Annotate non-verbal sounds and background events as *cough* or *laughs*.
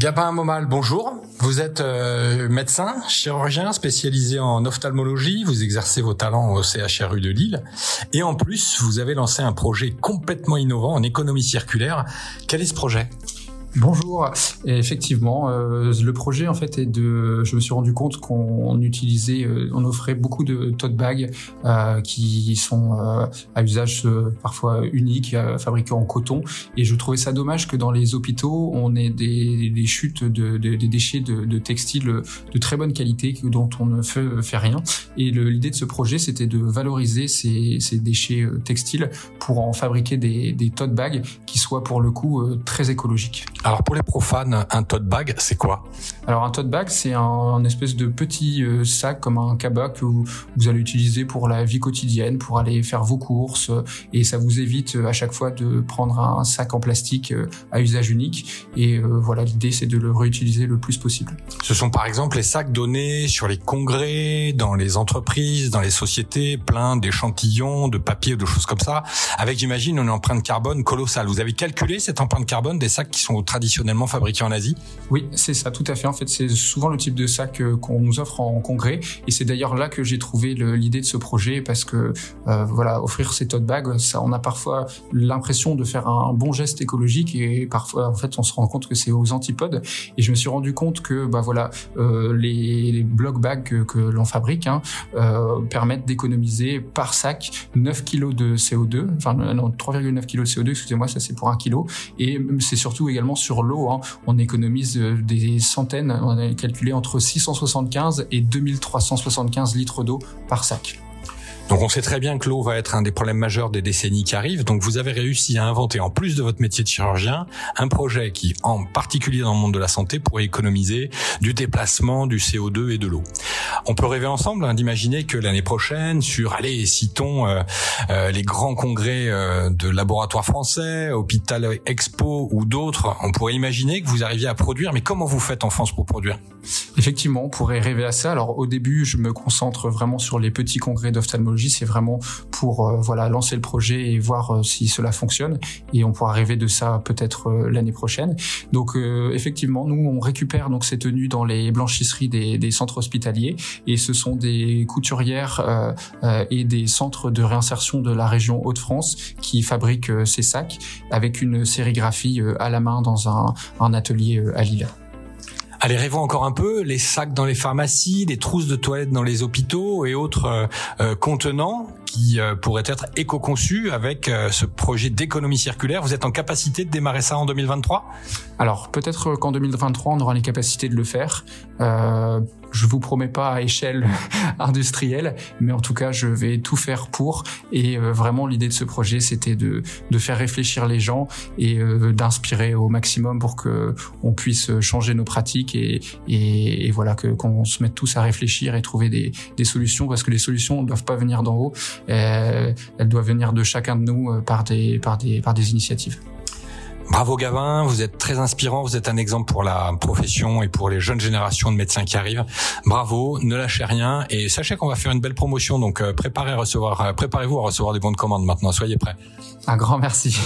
Gabin Momal, bonjour. Vous êtes euh, médecin, chirurgien spécialisé en ophtalmologie. Vous exercez vos talents au CHRU de Lille. Et en plus, vous avez lancé un projet complètement innovant en économie circulaire. Quel est ce projet? Bonjour. Effectivement, euh, le projet en fait est de. Je me suis rendu compte qu'on utilisait, euh, on offrait beaucoup de tote bags euh, qui sont euh, à usage euh, parfois unique, fabriqués en coton. Et je trouvais ça dommage que dans les hôpitaux, on ait des, des chutes de, de, des déchets de, de, textiles de très bonne qualité dont on ne fait, fait rien. Et l'idée de ce projet, c'était de valoriser ces, ces, déchets textiles pour en fabriquer des, des tote bags qui soient pour le coup très écologiques. Alors pour les profanes, un tote bag, c'est quoi? Alors un tote bag, c'est un, espèce de petit euh, sac comme un kabak que vous, allez utiliser pour la vie quotidienne, pour aller faire vos courses, euh, et ça vous évite euh, à chaque fois de prendre un sac en plastique à usage unique. Et voilà, l'idée c'est de le réutiliser le plus possible. Ce sont par exemple les sacs donnés sur les congrès, dans les entreprises, dans les sociétés, plein d'échantillons, de papier, de choses comme ça, avec j'imagine une empreinte carbone colossale. Vous avez calculé cette empreinte carbone des sacs qui sont traditionnellement fabriqués en Asie Oui, c'est ça, tout à fait. En fait, c'est souvent le type de sac euh, qu'on nous offre en congrès, et c'est d'ailleurs là que j'ai trouvé l'idée de ce projet, parce que euh, voilà, offrir ces tote bags, ça, on a parfois l'impression de faire un bon geste écologique, et parfois, en fait, on se rend compte que c'est aux antipodes. Et je me suis rendu compte que, bah voilà, euh, les, les block bags que, l'on fabrique hein, permettent d'économiser par sac 9 kg de CO2, enfin non 3,9 kg de CO2, excusez-moi, ça c'est pour un kilo, et c'est surtout également sur l'eau. Hein. On économise euh, des centaines, on a calculé entre 675 et 2375 litres d'eau par sac. Donc on sait très bien que l'eau va être un des problèmes majeurs des décennies qui arrivent. Donc vous avez réussi à inventer, en plus de votre métier de chirurgien, un projet qui, en particulier dans le monde de la santé, pourrait économiser du déplacement, du CO2 et de l'eau. On peut rêver ensemble hein, d'imaginer que l'année prochaine, sur, allez, citons euh, euh, les grands congrès euh, de laboratoires français, Hôpital Expo ou d'autres, on pourrait imaginer que vous arriviez à produire. Mais comment vous faites en France pour produire? Effectivement, on pourrait rêver à ça. Alors au début, je me concentre vraiment sur les petits congrès d'ophtalmologie c'est vraiment pour euh, voilà lancer le projet et voir euh, si cela fonctionne. Et on pourra rêver de ça peut-être euh, l'année prochaine. Donc effectivement, nous on récupère donc ces tenues dans les blanchisseries des, centres hospitaliers et ce sont des couturières et des centres de réinsertion de la région Hauts-de-France qui fabriquent ces sacs avec une sérigraphie à la main dans un, un atelier à Lille. Allez, rêvons encore un peu, les sacs dans les pharmacies, les trousses de toilettes dans les hôpitaux et autres euh, euh, contenants qui euh, pourraient être éco-conçus avec ce projet d'économie circulaire. Vous êtes en capacité de démarrer ça en 2023 Alors peut-être qu'en 2023, on aura les capacités de le faire. Euh, je vous promets pas à échelle *laughs* industrielle, mais en tout cas, je vais tout faire pour. Et euh, vraiment, l'idée de ce projet, c'était de, de faire réfléchir les gens et euh, d'inspirer au maximum pour que on puisse changer nos pratiques et, et, voilà que qu'on se mette tous à réfléchir et trouver des, des solutions parce que les solutions ne doivent pas venir d'en haut, elles doivent venir de chacun de nous euh, par des par des par des initiatives. Bravo Gavin, vous êtes très inspirant, vous êtes un exemple pour la profession et pour les jeunes générations de médecins qui arrivent. Bravo, ne lâchez rien et sachez qu'on va faire une belle promotion donc euh, euh, préparez-vous à recevoir des bons de maintenant, soyez prêts. Un grand merci.